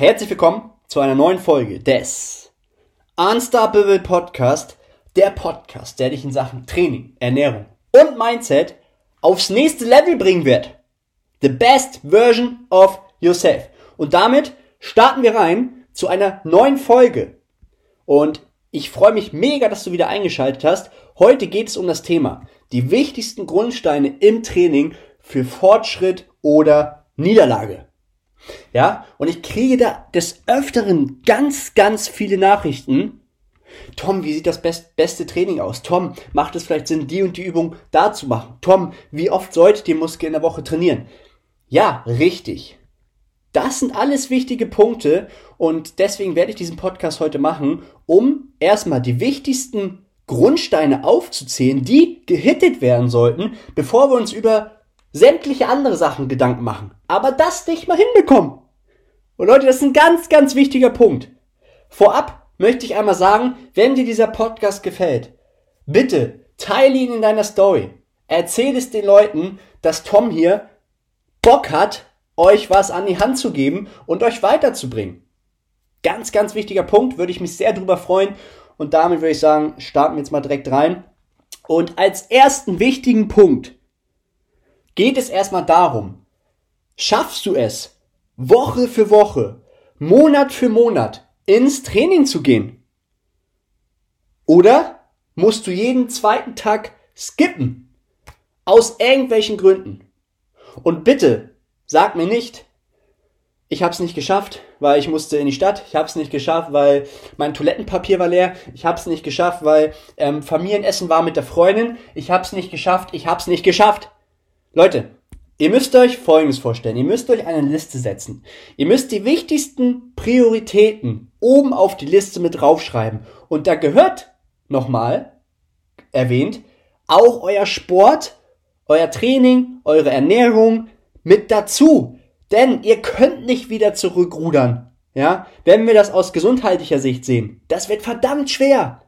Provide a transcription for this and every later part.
Herzlich willkommen zu einer neuen Folge des Unstoppable Podcast, der Podcast, der dich in Sachen Training, Ernährung und Mindset aufs nächste Level bringen wird. The best version of yourself. Und damit starten wir rein zu einer neuen Folge. Und ich freue mich mega, dass du wieder eingeschaltet hast. Heute geht es um das Thema die wichtigsten Grundsteine im Training für Fortschritt oder Niederlage. Ja, und ich kriege da des Öfteren ganz, ganz viele Nachrichten. Tom, wie sieht das best beste Training aus? Tom, macht es vielleicht Sinn, die und die Übung da zu machen? Tom, wie oft solltet ihr Muskel in der Woche trainieren? Ja, richtig. Das sind alles wichtige Punkte und deswegen werde ich diesen Podcast heute machen, um erstmal die wichtigsten Grundsteine aufzuzählen, die gehittet werden sollten, bevor wir uns über sämtliche andere Sachen Gedanken machen, aber das nicht mal hinbekommen. Und Leute, das ist ein ganz, ganz wichtiger Punkt. Vorab möchte ich einmal sagen, wenn dir dieser Podcast gefällt, bitte teile ihn in deiner Story. Erzähl es den Leuten, dass Tom hier Bock hat, euch was an die Hand zu geben und euch weiterzubringen. Ganz, ganz wichtiger Punkt, würde ich mich sehr drüber freuen. Und damit würde ich sagen, starten wir jetzt mal direkt rein. Und als ersten wichtigen Punkt geht es erstmal darum, schaffst du es, Woche für Woche, Monat für Monat ins Training zu gehen? Oder musst du jeden zweiten Tag skippen? Aus irgendwelchen Gründen. Und bitte, sag mir nicht, ich habe es nicht geschafft, weil ich musste in die Stadt. Ich habe es nicht geschafft, weil mein Toilettenpapier war leer. Ich habe es nicht geschafft, weil ähm, Familienessen war mit der Freundin. Ich habe es nicht geschafft. Ich habe es nicht geschafft. Leute, ihr müsst euch Folgendes vorstellen. Ihr müsst euch eine Liste setzen. Ihr müsst die wichtigsten Prioritäten oben auf die Liste mit draufschreiben. Und da gehört, nochmal erwähnt, auch euer Sport, euer Training, eure Ernährung mit dazu. Denn ihr könnt nicht wieder zurückrudern. Ja, wenn wir das aus gesundheitlicher Sicht sehen, das wird verdammt schwer.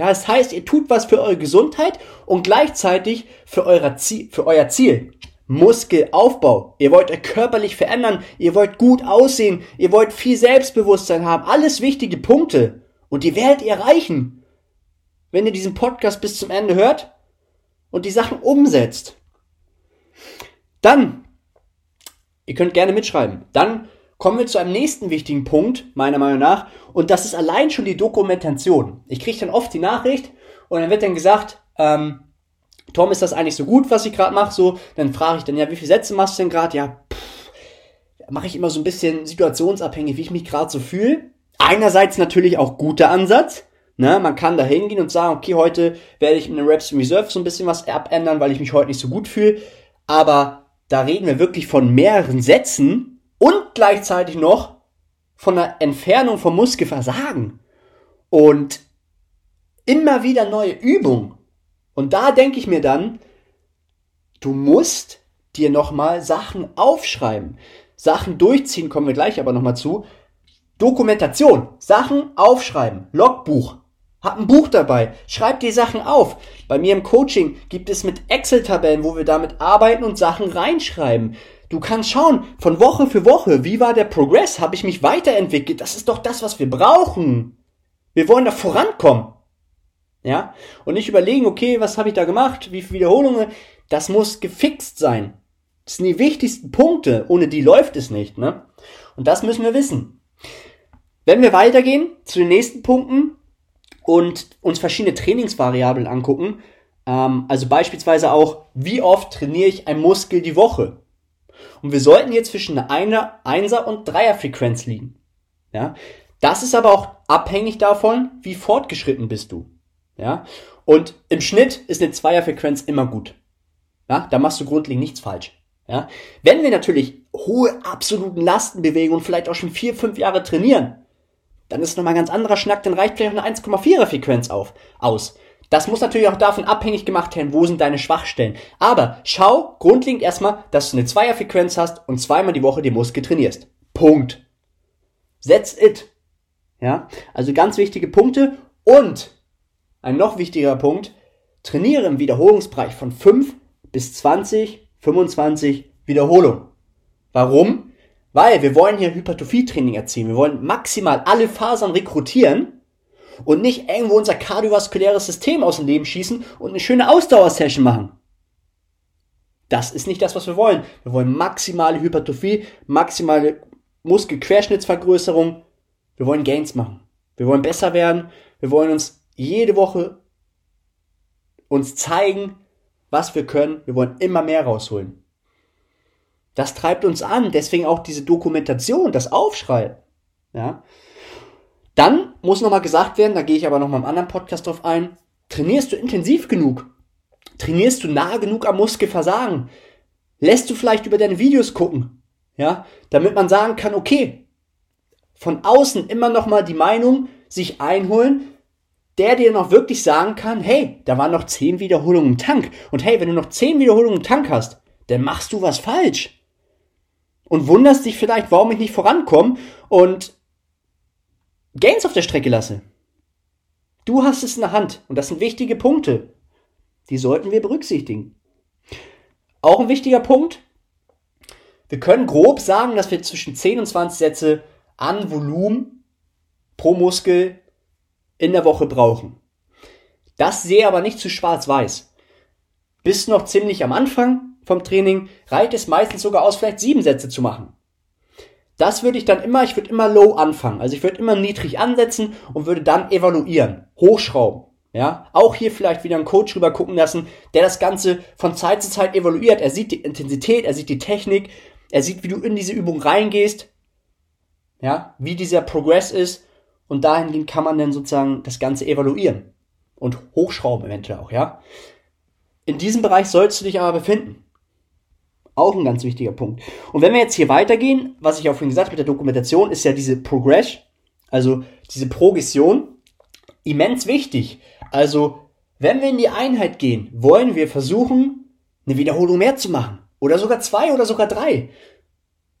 Ja, das heißt, ihr tut was für eure Gesundheit und gleichzeitig für, euer Ziel, für euer Ziel. Muskelaufbau. Ihr wollt euch körperlich verändern, ihr wollt gut aussehen, ihr wollt viel Selbstbewusstsein haben. Alles wichtige Punkte. Und die werdet ihr erreichen, wenn ihr diesen Podcast bis zum Ende hört und die Sachen umsetzt. Dann, ihr könnt gerne mitschreiben, dann kommen wir zu einem nächsten wichtigen Punkt, meiner Meinung nach, und das ist allein schon die Dokumentation. Ich kriege dann oft die Nachricht und dann wird dann gesagt, ähm, Tom, ist das eigentlich so gut, was ich gerade mache? So, dann frage ich dann, ja, wie viele Sätze machst du denn gerade? Ja, mache ich immer so ein bisschen situationsabhängig, wie ich mich gerade so fühle. Einerseits natürlich auch guter Ansatz. Ne? Man kann da hingehen und sagen, okay, heute werde ich in den Reps Reserve so ein bisschen was abändern, weil ich mich heute nicht so gut fühle. Aber da reden wir wirklich von mehreren Sätzen und gleichzeitig noch von der Entfernung vom Muskelversagen und immer wieder neue Übungen. Und da denke ich mir dann, du musst dir nochmal Sachen aufschreiben. Sachen durchziehen, kommen wir gleich aber nochmal zu. Dokumentation, Sachen aufschreiben, Logbuch. Hab ein Buch dabei, schreib die Sachen auf. Bei mir im Coaching gibt es mit Excel-Tabellen, wo wir damit arbeiten und Sachen reinschreiben. Du kannst schauen, von Woche für Woche, wie war der Progress? Habe ich mich weiterentwickelt? Das ist doch das, was wir brauchen. Wir wollen da vorankommen. Ja? Und nicht überlegen, okay, was habe ich da gemacht? Wie viele Wiederholungen? Das muss gefixt sein. Das sind die wichtigsten Punkte. Ohne die läuft es nicht, ne? Und das müssen wir wissen. Wenn wir weitergehen zu den nächsten Punkten und uns verschiedene Trainingsvariablen angucken, ähm, also beispielsweise auch, wie oft trainiere ich ein Muskel die Woche? Und wir sollten hier zwischen einer Einser- und Dreierfrequenz liegen. Ja? Das ist aber auch abhängig davon, wie fortgeschritten bist du. Ja? Und im Schnitt ist eine Zweierfrequenz immer gut. Ja? Da machst du grundlegend nichts falsch. Ja? Wenn wir natürlich hohe absoluten Lastenbewegungen vielleicht auch schon vier, fünf Jahre trainieren, dann ist nochmal ein ganz anderer Schnack, dann reicht vielleicht eine 1,4er Frequenz aus. Das muss natürlich auch davon abhängig gemacht werden, wo sind deine Schwachstellen. Aber schau grundlegend erstmal, dass du eine Zweierfrequenz hast und zweimal die Woche die Muskel trainierst. Punkt. That's it. Ja, also ganz wichtige Punkte und ein noch wichtiger Punkt, trainiere im Wiederholungsbereich von 5 bis 20, 25 Wiederholungen. Warum? Weil wir wollen hier Hypertrophie-Training erzielen. Wir wollen maximal alle Fasern rekrutieren und nicht irgendwo unser kardiovaskuläres System aus dem Leben schießen und eine schöne Ausdauersession machen. Das ist nicht das, was wir wollen. Wir wollen maximale Hypertrophie, maximale Muskelquerschnittsvergrößerung. Wir wollen Gains machen. Wir wollen besser werden. Wir wollen uns jede Woche uns zeigen, was wir können. Wir wollen immer mehr rausholen. Das treibt uns an. Deswegen auch diese Dokumentation, das Aufschreiben. Ja. Muss nochmal gesagt werden, da gehe ich aber nochmal im anderen Podcast drauf ein, trainierst du intensiv genug? Trainierst du nah genug am Muskelversagen? Lässt du vielleicht über deine Videos gucken? Ja, damit man sagen kann, okay, von außen immer nochmal die Meinung sich einholen, der dir noch wirklich sagen kann, hey, da waren noch 10 Wiederholungen im Tank. Und hey, wenn du noch 10 Wiederholungen im Tank hast, dann machst du was falsch. Und wunderst dich vielleicht, warum ich nicht vorankomme und Gains auf der Strecke lasse. Du hast es in der Hand und das sind wichtige Punkte. Die sollten wir berücksichtigen. Auch ein wichtiger Punkt. Wir können grob sagen, dass wir zwischen 10 und 20 Sätze an Volumen pro Muskel in der Woche brauchen. Das sehe aber nicht zu schwarz-weiß. Bis noch ziemlich am Anfang vom Training reicht es meistens sogar aus, vielleicht sieben Sätze zu machen. Das würde ich dann immer, ich würde immer low anfangen. Also ich würde immer niedrig ansetzen und würde dann evaluieren, hochschrauben. Ja, auch hier vielleicht wieder einen Coach rüber gucken lassen, der das Ganze von Zeit zu Zeit evaluiert. Er sieht die Intensität, er sieht die Technik, er sieht, wie du in diese Übung reingehst. Ja, wie dieser Progress ist und dahingehend kann man dann sozusagen das Ganze evaluieren und hochschrauben eventuell auch, ja. In diesem Bereich sollst du dich aber befinden. Auch ein ganz wichtiger Punkt. Und wenn wir jetzt hier weitergehen, was ich auch vorhin gesagt habe mit der Dokumentation, ist ja diese Progress, also diese Progression, immens wichtig. Also, wenn wir in die Einheit gehen, wollen wir versuchen, eine Wiederholung mehr zu machen. Oder sogar zwei oder sogar drei.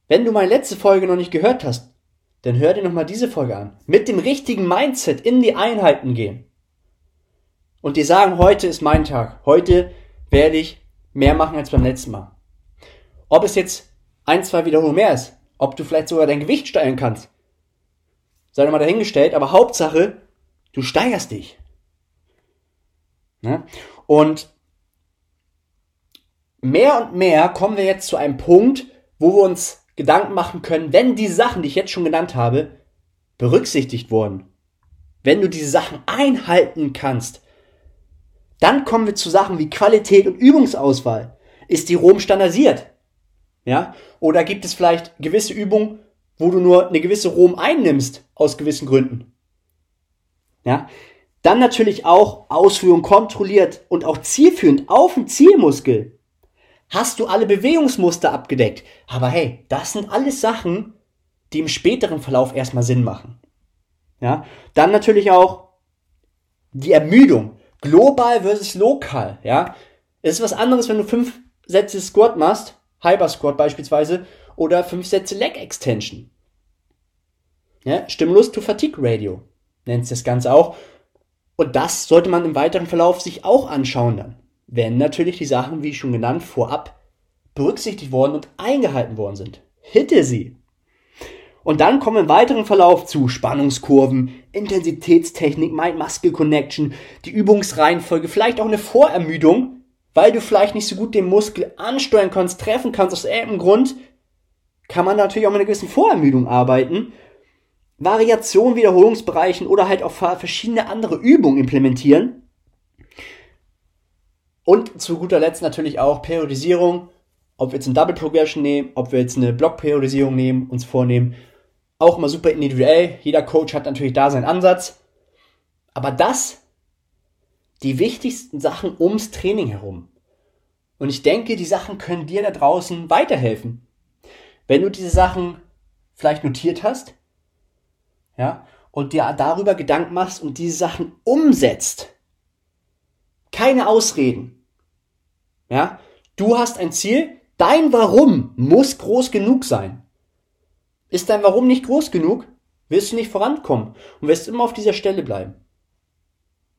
Wenn du meine letzte Folge noch nicht gehört hast, dann hör dir nochmal diese Folge an. Mit dem richtigen Mindset in die Einheiten gehen. Und dir sagen, heute ist mein Tag. Heute werde ich mehr machen als beim letzten Mal. Ob es jetzt ein, zwei Wiederholungen mehr ist, ob du vielleicht sogar dein Gewicht steigern kannst, sei doch mal dahingestellt, aber Hauptsache, du steigerst dich. Ne? Und mehr und mehr kommen wir jetzt zu einem Punkt, wo wir uns Gedanken machen können, wenn die Sachen, die ich jetzt schon genannt habe, berücksichtigt wurden. Wenn du diese Sachen einhalten kannst, dann kommen wir zu Sachen wie Qualität und Übungsauswahl. Ist die Rom standardisiert? Ja? Oder gibt es vielleicht gewisse Übungen, wo du nur eine gewisse Rom einnimmst aus gewissen Gründen? Ja? Dann natürlich auch Ausführung kontrolliert und auch zielführend auf den Zielmuskel hast du alle Bewegungsmuster abgedeckt. Aber hey, das sind alles Sachen, die im späteren Verlauf erstmal Sinn machen. Ja, dann natürlich auch die Ermüdung. Global versus lokal, ja. Es ist was anderes, wenn du fünf Sätze Squat machst, Hyper Squat beispielsweise, oder fünf Sätze Leg Extension. Ja, Stimulus to Fatigue Radio nennt das Ganze auch. Und das sollte man im weiteren Verlauf sich auch anschauen dann wenn natürlich die Sachen, wie schon genannt, vorab berücksichtigt worden und eingehalten worden sind. Hitte sie. Und dann kommen im weiteren Verlauf zu Spannungskurven, Intensitätstechnik, Mind-Muscle-Connection, die Übungsreihenfolge, vielleicht auch eine Vorermüdung, weil du vielleicht nicht so gut den Muskel ansteuern kannst, treffen kannst aus irgendeinem Grund, kann man natürlich auch mit einer gewissen Vorermüdung arbeiten. Variation, Wiederholungsbereichen oder halt auch verschiedene andere Übungen implementieren, und zu guter Letzt natürlich auch Periodisierung. Ob wir jetzt eine Double Progression nehmen, ob wir jetzt eine Block-Periodisierung nehmen, uns vornehmen. Auch immer super individuell. Jeder Coach hat natürlich da seinen Ansatz. Aber das, die wichtigsten Sachen ums Training herum. Und ich denke, die Sachen können dir da draußen weiterhelfen. Wenn du diese Sachen vielleicht notiert hast, ja, und dir darüber Gedanken machst und diese Sachen umsetzt. Keine Ausreden. Ja, du hast ein Ziel, dein Warum muss groß genug sein. Ist dein Warum nicht groß genug, wirst du nicht vorankommen und wirst immer auf dieser Stelle bleiben.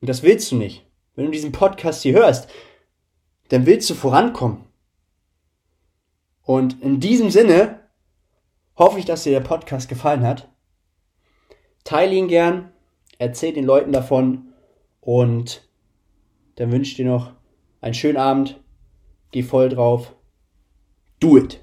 Und das willst du nicht. Wenn du diesen Podcast hier hörst, dann willst du vorankommen. Und in diesem Sinne hoffe ich, dass dir der Podcast gefallen hat. Teile ihn gern, erzähl den Leuten davon und dann wünsche ich dir noch einen schönen Abend. Geh voll drauf. Do it!